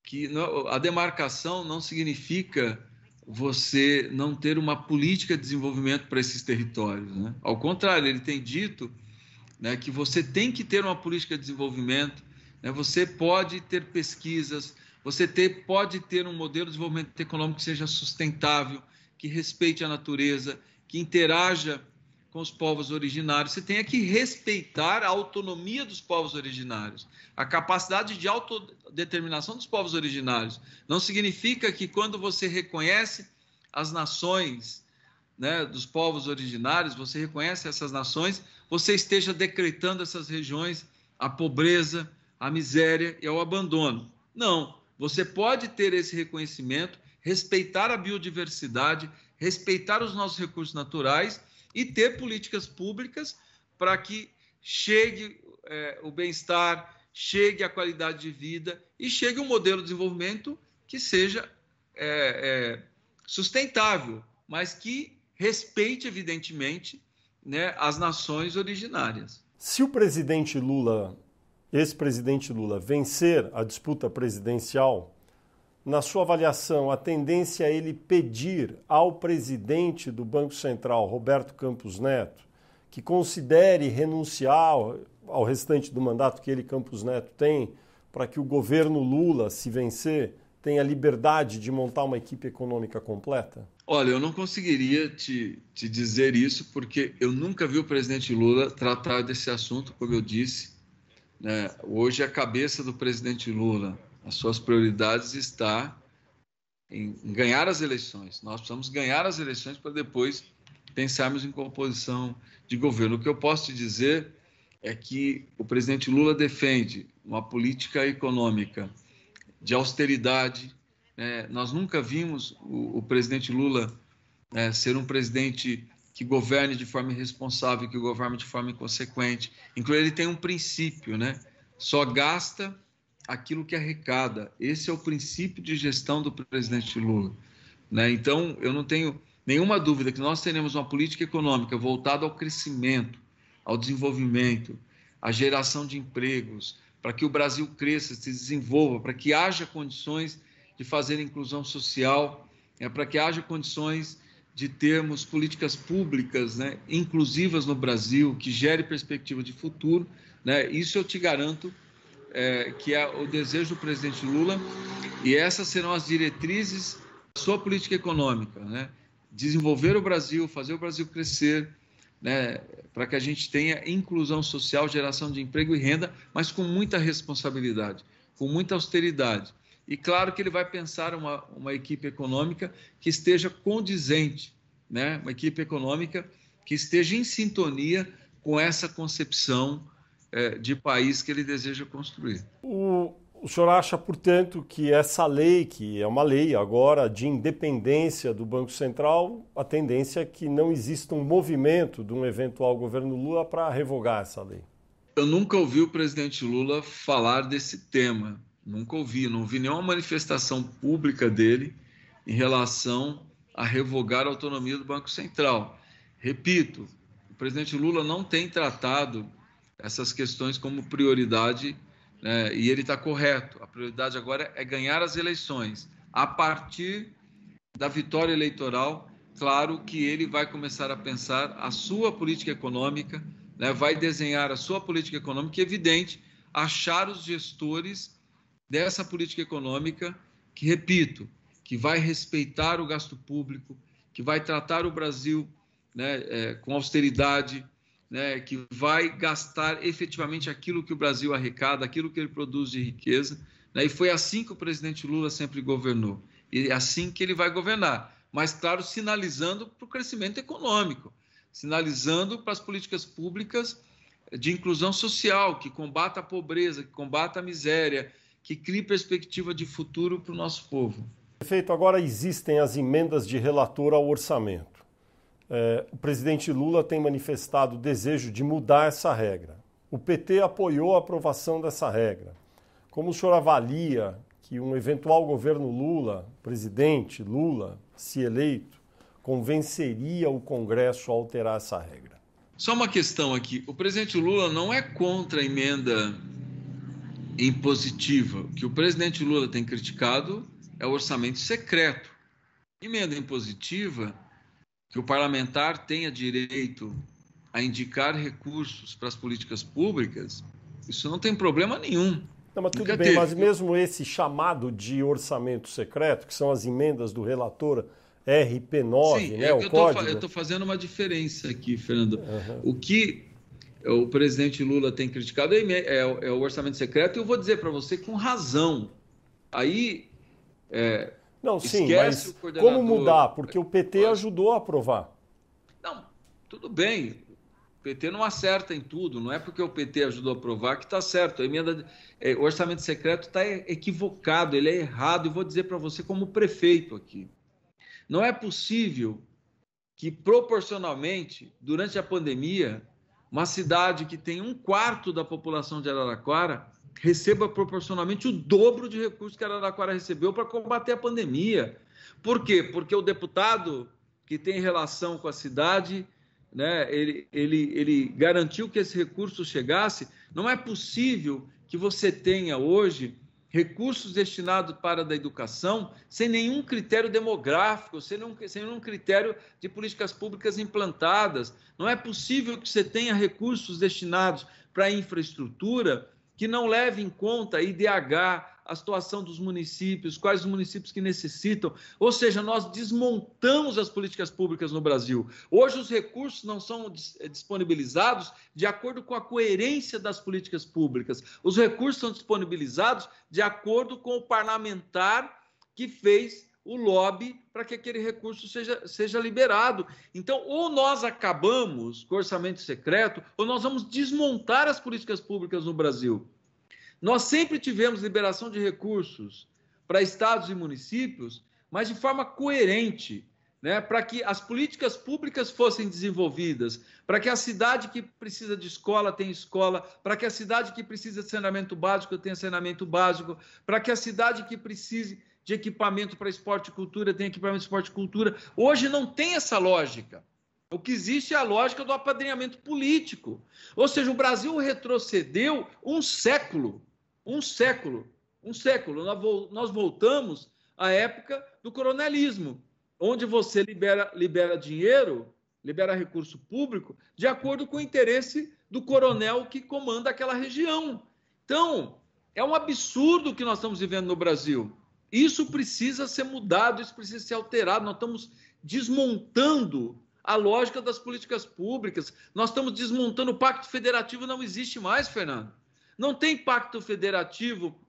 que a demarcação não significa você não ter uma política de desenvolvimento para esses territórios. Né? Ao contrário, ele tem dito né, que você tem que ter uma política de desenvolvimento, né? você pode ter pesquisas, você ter, pode ter um modelo de desenvolvimento econômico que seja sustentável, que respeite a natureza, que interaja com os povos originários, você tem que respeitar a autonomia dos povos originários, a capacidade de autodeterminação dos povos originários. Não significa que quando você reconhece as nações né, dos povos originários, você reconhece essas nações, você esteja decretando essas regiões a pobreza, a miséria e ao abandono. Não, você pode ter esse reconhecimento, respeitar a biodiversidade, respeitar os nossos recursos naturais e ter políticas públicas para que chegue é, o bem-estar, chegue a qualidade de vida e chegue um modelo de desenvolvimento que seja é, é, sustentável, mas que respeite, evidentemente, né, as nações originárias. Se o presidente Lula, ex-presidente Lula, vencer a disputa presidencial, na sua avaliação, a tendência é ele pedir ao presidente do Banco Central, Roberto Campos Neto, que considere renunciar ao restante do mandato que ele, Campos Neto, tem, para que o governo Lula, se vencer, tenha liberdade de montar uma equipe econômica completa? Olha, eu não conseguiria te, te dizer isso, porque eu nunca vi o presidente Lula tratar desse assunto, como eu disse. Né? Hoje, a cabeça do presidente Lula as suas prioridades está em, ganhar as eleições. Nós precisamos ganhar as eleições para depois pensarmos em composição de governo. O que eu posso te dizer é que o presidente Lula defende uma política econômica de austeridade. Né? Nós nunca vimos o, o presidente Lula né, ser um presidente que governe de forma irresponsável, que governe de forma inconsequente. Inclusive, ele tem um princípio, né? Só gasta aquilo que arrecada. Esse é o princípio de gestão do presidente Lula. Né? Então, eu não tenho nenhuma dúvida que nós teremos uma política econômica voltada ao crescimento, ao desenvolvimento, à geração de empregos, para que o Brasil cresça, se desenvolva, para que haja condições de fazer inclusão social, é, para que haja condições de termos políticas públicas né, inclusivas no Brasil, que gere perspectiva de futuro. Né? Isso eu te garanto é, que é o desejo do presidente Lula, e essas serão as diretrizes da sua política econômica, né? Desenvolver o Brasil, fazer o Brasil crescer, né? Para que a gente tenha inclusão social, geração de emprego e renda, mas com muita responsabilidade, com muita austeridade. E claro que ele vai pensar uma, uma equipe econômica que esteja condizente, né? Uma equipe econômica que esteja em sintonia com essa concepção é, de país que ele deseja construir. O, o senhor acha, portanto, que essa lei, que é uma lei agora de independência do Banco Central, a tendência é que não exista um movimento de um eventual governo Lula para revogar essa lei? Eu nunca ouvi o presidente Lula falar desse tema. Nunca ouvi, não vi nenhuma manifestação pública dele em relação a revogar a autonomia do Banco Central. Repito, o presidente Lula não tem tratado essas questões como prioridade, né? e ele está correto. A prioridade agora é ganhar as eleições. A partir da vitória eleitoral, claro que ele vai começar a pensar a sua política econômica, né? vai desenhar a sua política econômica, e, evidente, achar os gestores dessa política econômica que, repito, que vai respeitar o gasto público, que vai tratar o Brasil né, é, com austeridade, né, que vai gastar efetivamente aquilo que o Brasil arrecada, aquilo que ele produz de riqueza. Né, e foi assim que o presidente Lula sempre governou. E é assim que ele vai governar. Mas, claro, sinalizando para o crescimento econômico, sinalizando para as políticas públicas de inclusão social, que combata a pobreza, que combata a miséria, que crie perspectiva de futuro para o nosso povo. Prefeito, agora existem as emendas de relator ao orçamento. É, o presidente Lula tem manifestado o desejo de mudar essa regra. O PT apoiou a aprovação dessa regra. Como o senhor avalia que um eventual governo Lula, presidente Lula, se eleito, convenceria o Congresso a alterar essa regra? Só uma questão aqui: o presidente Lula não é contra a emenda impositiva. O que o presidente Lula tem criticado é o orçamento secreto. Emenda impositiva que o parlamentar tenha direito a indicar recursos para as políticas públicas, isso não tem problema nenhum. Não, mas tudo Nunca bem, teve. mas mesmo esse chamado de orçamento secreto, que são as emendas do relator RP9, Sim, né, é, o eu código... eu estou fazendo uma diferença aqui, Fernando. Uhum. O que o presidente Lula tem criticado é, é, é o orçamento secreto, e eu vou dizer para você com razão. Aí, é, não, sim, Esquece mas como mudar? Porque o PT ajudou a aprovar. Não, tudo bem. O PT não acerta em tudo. Não é porque o PT ajudou a aprovar que está certo. A emenda, é, o orçamento secreto está equivocado, ele é errado. E vou dizer para você como prefeito aqui. Não é possível que proporcionalmente, durante a pandemia, uma cidade que tem um quarto da população de Araraquara receba proporcionalmente o dobro de recursos que Araraquara recebeu para combater a pandemia. Por quê? Porque o deputado que tem relação com a cidade, né, ele, ele, ele garantiu que esse recurso chegasse. Não é possível que você tenha hoje recursos destinados para a educação sem nenhum critério demográfico, sem nenhum, sem nenhum critério de políticas públicas implantadas. Não é possível que você tenha recursos destinados para a infraestrutura que não leve em conta IDH, a situação dos municípios, quais os municípios que necessitam. Ou seja, nós desmontamos as políticas públicas no Brasil. Hoje os recursos não são eh, disponibilizados de acordo com a coerência das políticas públicas. Os recursos são disponibilizados de acordo com o parlamentar que fez o lobby para que aquele recurso seja, seja liberado. Então, ou nós acabamos com o orçamento secreto, ou nós vamos desmontar as políticas públicas no Brasil. Nós sempre tivemos liberação de recursos para estados e municípios, mas de forma coerente, né, para que as políticas públicas fossem desenvolvidas, para que a cidade que precisa de escola tenha escola, para que a cidade que precisa de saneamento básico tenha saneamento básico, para que a cidade que precise de equipamento para esporte e cultura tenha equipamento de esporte e cultura. Hoje não tem essa lógica. O que existe é a lógica do apadrinhamento político. Ou seja, o Brasil retrocedeu um século um século, um século. Nós voltamos à época do coronelismo, onde você libera, libera dinheiro, libera recurso público, de acordo com o interesse do coronel que comanda aquela região. Então, é um absurdo o que nós estamos vivendo no Brasil. Isso precisa ser mudado, isso precisa ser alterado. Nós estamos desmontando a lógica das políticas públicas. Nós estamos desmontando o pacto federativo, não existe mais, Fernando. Não tem pacto federativo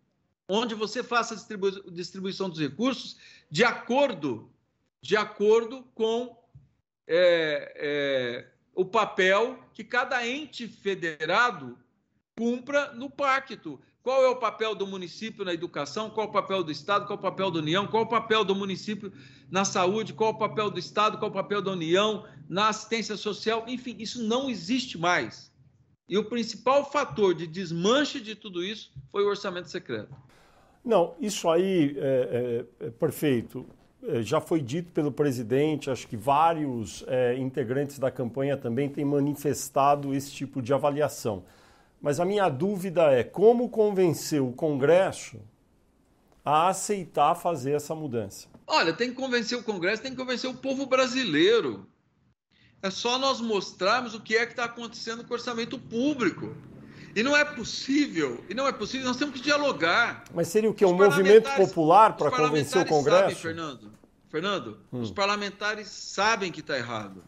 onde você faça a distribuição dos recursos de acordo, de acordo com é, é, o papel que cada ente federado cumpra no pacto. Qual é o papel do município na educação? Qual é o papel do Estado? Qual é o papel da União? Qual é o papel do município na saúde? Qual o papel do Estado? Qual o papel da União na assistência social? Enfim, isso não existe mais. E o principal fator de desmanche de tudo isso foi o orçamento secreto. Não, isso aí é, é, é perfeito. Já foi dito pelo presidente, acho que vários integrantes da campanha também têm manifestado esse tipo de avaliação. Mas a minha dúvida é como convencer o Congresso a aceitar fazer essa mudança. Olha, tem que convencer o Congresso, tem que convencer o povo brasileiro. É só nós mostrarmos o que é que está acontecendo com o orçamento público. E não é possível, e não é possível, nós temos que dialogar. Mas seria o que? Um movimento popular para convencer o Congresso? Sabem, Fernando, Fernando hum. os parlamentares sabem que está errado.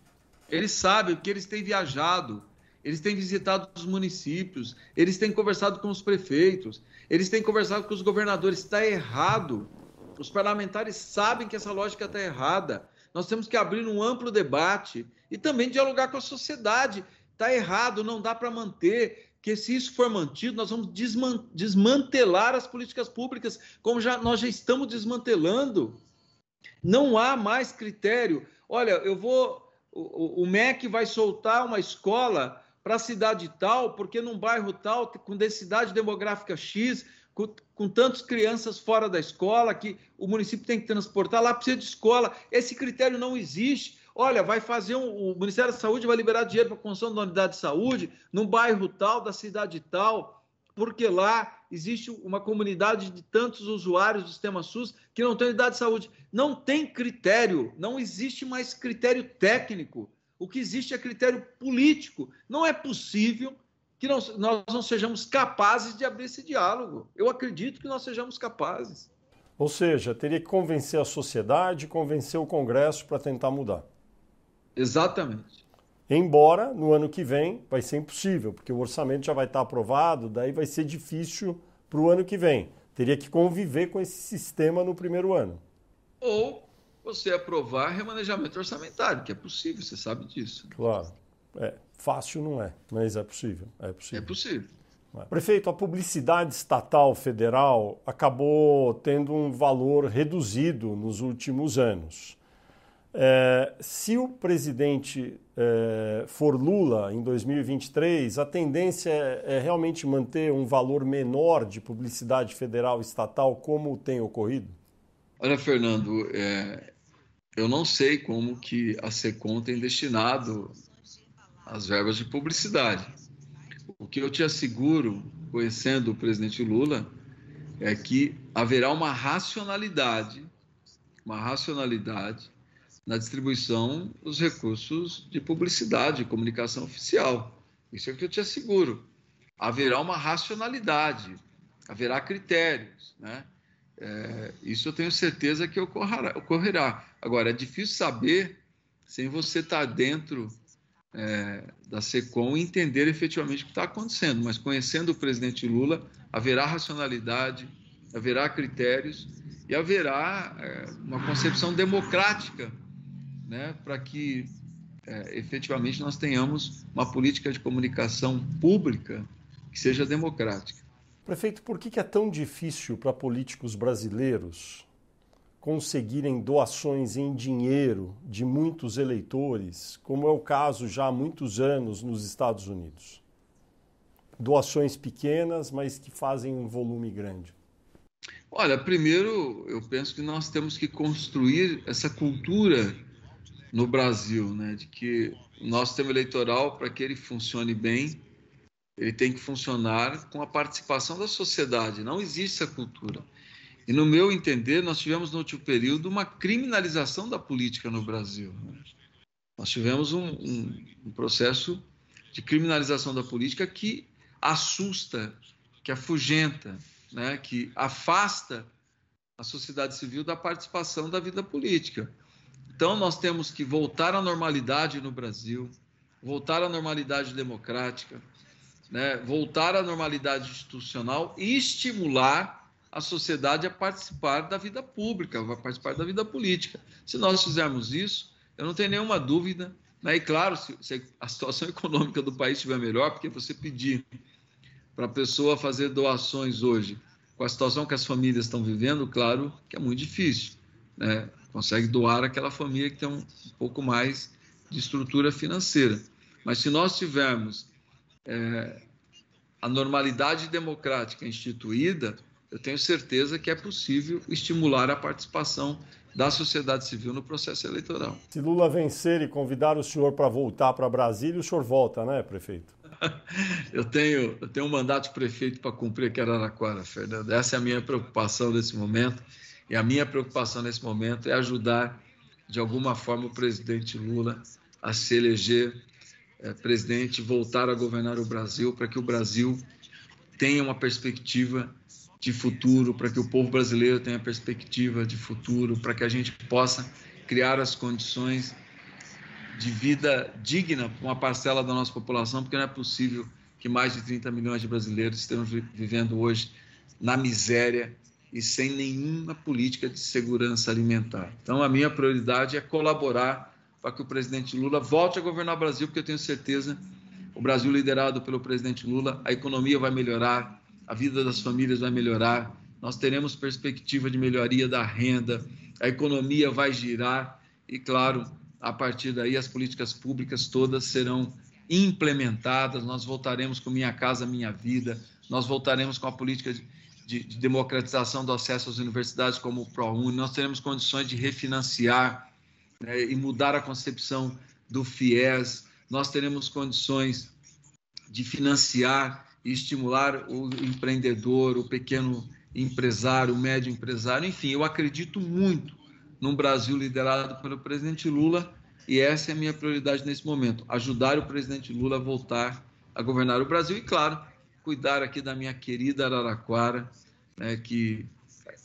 Eles sabem, porque eles têm viajado, eles têm visitado os municípios, eles têm conversado com os prefeitos, eles têm conversado com os governadores. Está errado. Os parlamentares sabem que essa lógica está errada. Nós temos que abrir um amplo debate e também dialogar com a sociedade. Está errado, não dá para manter, que se isso for mantido, nós vamos desmantelar as políticas públicas, como já, nós já estamos desmantelando. Não há mais critério. Olha, eu vou. O, o MEC vai soltar uma escola para a cidade tal, porque num bairro tal, com densidade demográfica X, com, com tantas crianças fora da escola, que o município tem que transportar, lá precisa de escola. Esse critério não existe. Olha, vai fazer um, o Ministério da Saúde vai liberar dinheiro para a construção uma unidade de saúde no bairro tal, da cidade tal, porque lá existe uma comunidade de tantos usuários do sistema SUS que não tem unidade de saúde. Não tem critério, não existe mais critério técnico. O que existe é critério político. Não é possível que nós, nós não sejamos capazes de abrir esse diálogo. Eu acredito que nós sejamos capazes. Ou seja, teria que convencer a sociedade, convencer o Congresso para tentar mudar. Exatamente. Embora no ano que vem vai ser impossível, porque o orçamento já vai estar aprovado, daí vai ser difícil para o ano que vem. Teria que conviver com esse sistema no primeiro ano. Ou você aprovar remanejamento orçamentário, que é possível, você sabe disso. Claro. É, fácil não é, mas é possível. É possível. É possível. É. Prefeito, a publicidade estatal federal acabou tendo um valor reduzido nos últimos anos. É, se o presidente é, for Lula em 2023, a tendência é, é, realmente manter um valor menor de publicidade federal estatal, como tem ocorrido? Olha, Fernando, é, eu não sei como que a SECOM tem destinado as verbas de publicidade. O que eu te asseguro, conhecendo o presidente Lula, é que haverá uma racionalidade, uma racionalidade na distribuição dos recursos de publicidade, de comunicação oficial. Isso é o que eu te asseguro. Haverá uma racionalidade, haverá critérios, né? É, isso eu tenho certeza que ocorrerá, ocorrerá. Agora, é difícil saber sem você estar dentro é, da SECOM e entender efetivamente o que está acontecendo. Mas conhecendo o presidente Lula, haverá racionalidade, haverá critérios e haverá é, uma concepção democrática né, para que é, efetivamente nós tenhamos uma política de comunicação pública que seja democrática. Prefeito, por que é tão difícil para políticos brasileiros conseguirem doações em dinheiro de muitos eleitores, como é o caso já há muitos anos nos Estados Unidos? Doações pequenas, mas que fazem um volume grande. Olha, primeiro eu penso que nós temos que construir essa cultura no Brasil, né, de que o nosso sistema eleitoral, para que ele funcione bem, ele tem que funcionar com a participação da sociedade. Não existe essa cultura. E no meu entender, nós tivemos no último período uma criminalização da política no Brasil. Nós tivemos um, um, um processo de criminalização da política que assusta, que afugenta, né? que afasta a sociedade civil da participação da vida política. Então, nós temos que voltar à normalidade no Brasil, voltar à normalidade democrática, né? voltar à normalidade institucional e estimular a sociedade a participar da vida pública, a participar da vida política. Se nós fizermos isso, eu não tenho nenhuma dúvida, né? e claro, se, se a situação [LAUGHS] econômica do país estiver melhor, porque você pedir para a pessoa fazer doações hoje, com a situação que as famílias estão vivendo, claro que é muito difícil. Né? consegue doar aquela família que tem um pouco mais de estrutura financeira. Mas se nós tivermos é, a normalidade democrática instituída, eu tenho certeza que é possível estimular a participação da sociedade civil no processo eleitoral. Se Lula vencer e convidar o senhor para voltar para Brasília, o senhor volta, né, prefeito? [LAUGHS] eu tenho, eu tenho um mandato de prefeito para cumprir aqui em Araraquara, Fernando. Essa é a minha preocupação nesse momento. E a minha preocupação nesse momento é ajudar, de alguma forma, o presidente Lula a se eleger é, presidente, voltar a governar o Brasil, para que o Brasil tenha uma perspectiva de futuro, para que o povo brasileiro tenha perspectiva de futuro, para que a gente possa criar as condições de vida digna para uma parcela da nossa população, porque não é possível que mais de 30 milhões de brasileiros estejam vivendo hoje na miséria e sem nenhuma política de segurança alimentar. Então, a minha prioridade é colaborar para que o presidente Lula volte a governar o Brasil, porque eu tenho certeza o Brasil liderado pelo presidente Lula, a economia vai melhorar, a vida das famílias vai melhorar, nós teremos perspectiva de melhoria da renda, a economia vai girar e, claro, a partir daí as políticas públicas todas serão implementadas, nós voltaremos com Minha Casa Minha Vida, nós voltaremos com a política de de, de democratização do acesso às universidades como o ProUni, nós teremos condições de refinanciar né, e mudar a concepção do FIES, nós teremos condições de financiar e estimular o empreendedor, o pequeno empresário, o médio empresário, enfim, eu acredito muito num Brasil liderado pelo presidente Lula e essa é a minha prioridade nesse momento, ajudar o presidente Lula a voltar a governar o Brasil e, claro, cuidar aqui da minha querida Araraquara, né, que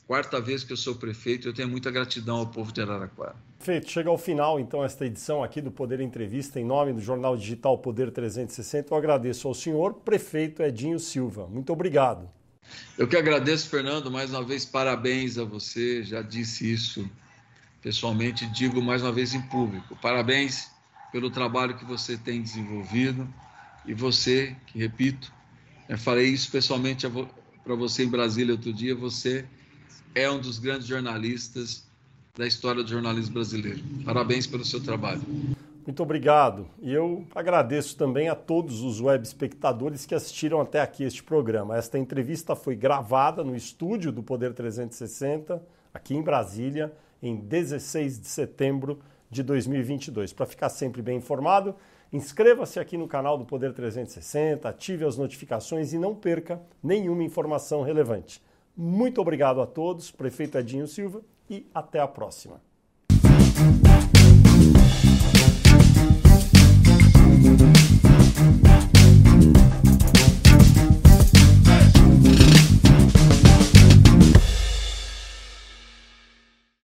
quarta vez que eu sou prefeito, eu tenho muita gratidão ao povo de Araraquara. Feito, chega ao final então esta edição aqui do Poder Entrevista em nome do jornal digital Poder 360. Eu agradeço ao senhor prefeito Edinho Silva. Muito obrigado. Eu que agradeço, Fernando, mais uma vez parabéns a você. Já disse isso pessoalmente, digo mais uma vez em público. Parabéns pelo trabalho que você tem desenvolvido e você, que repito, eu falei isso pessoalmente para você em Brasília outro dia. Você é um dos grandes jornalistas da história do jornalismo brasileiro. Parabéns pelo seu trabalho. Muito obrigado. E eu agradeço também a todos os web espectadores que assistiram até aqui este programa. Esta entrevista foi gravada no estúdio do Poder 360, aqui em Brasília, em 16 de setembro de 2022. Para ficar sempre bem informado, inscreva-se aqui no canal do Poder 360, ative as notificações e não perca nenhuma informação relevante. Muito obrigado a todos, prefeito Edinho Silva, e até a próxima.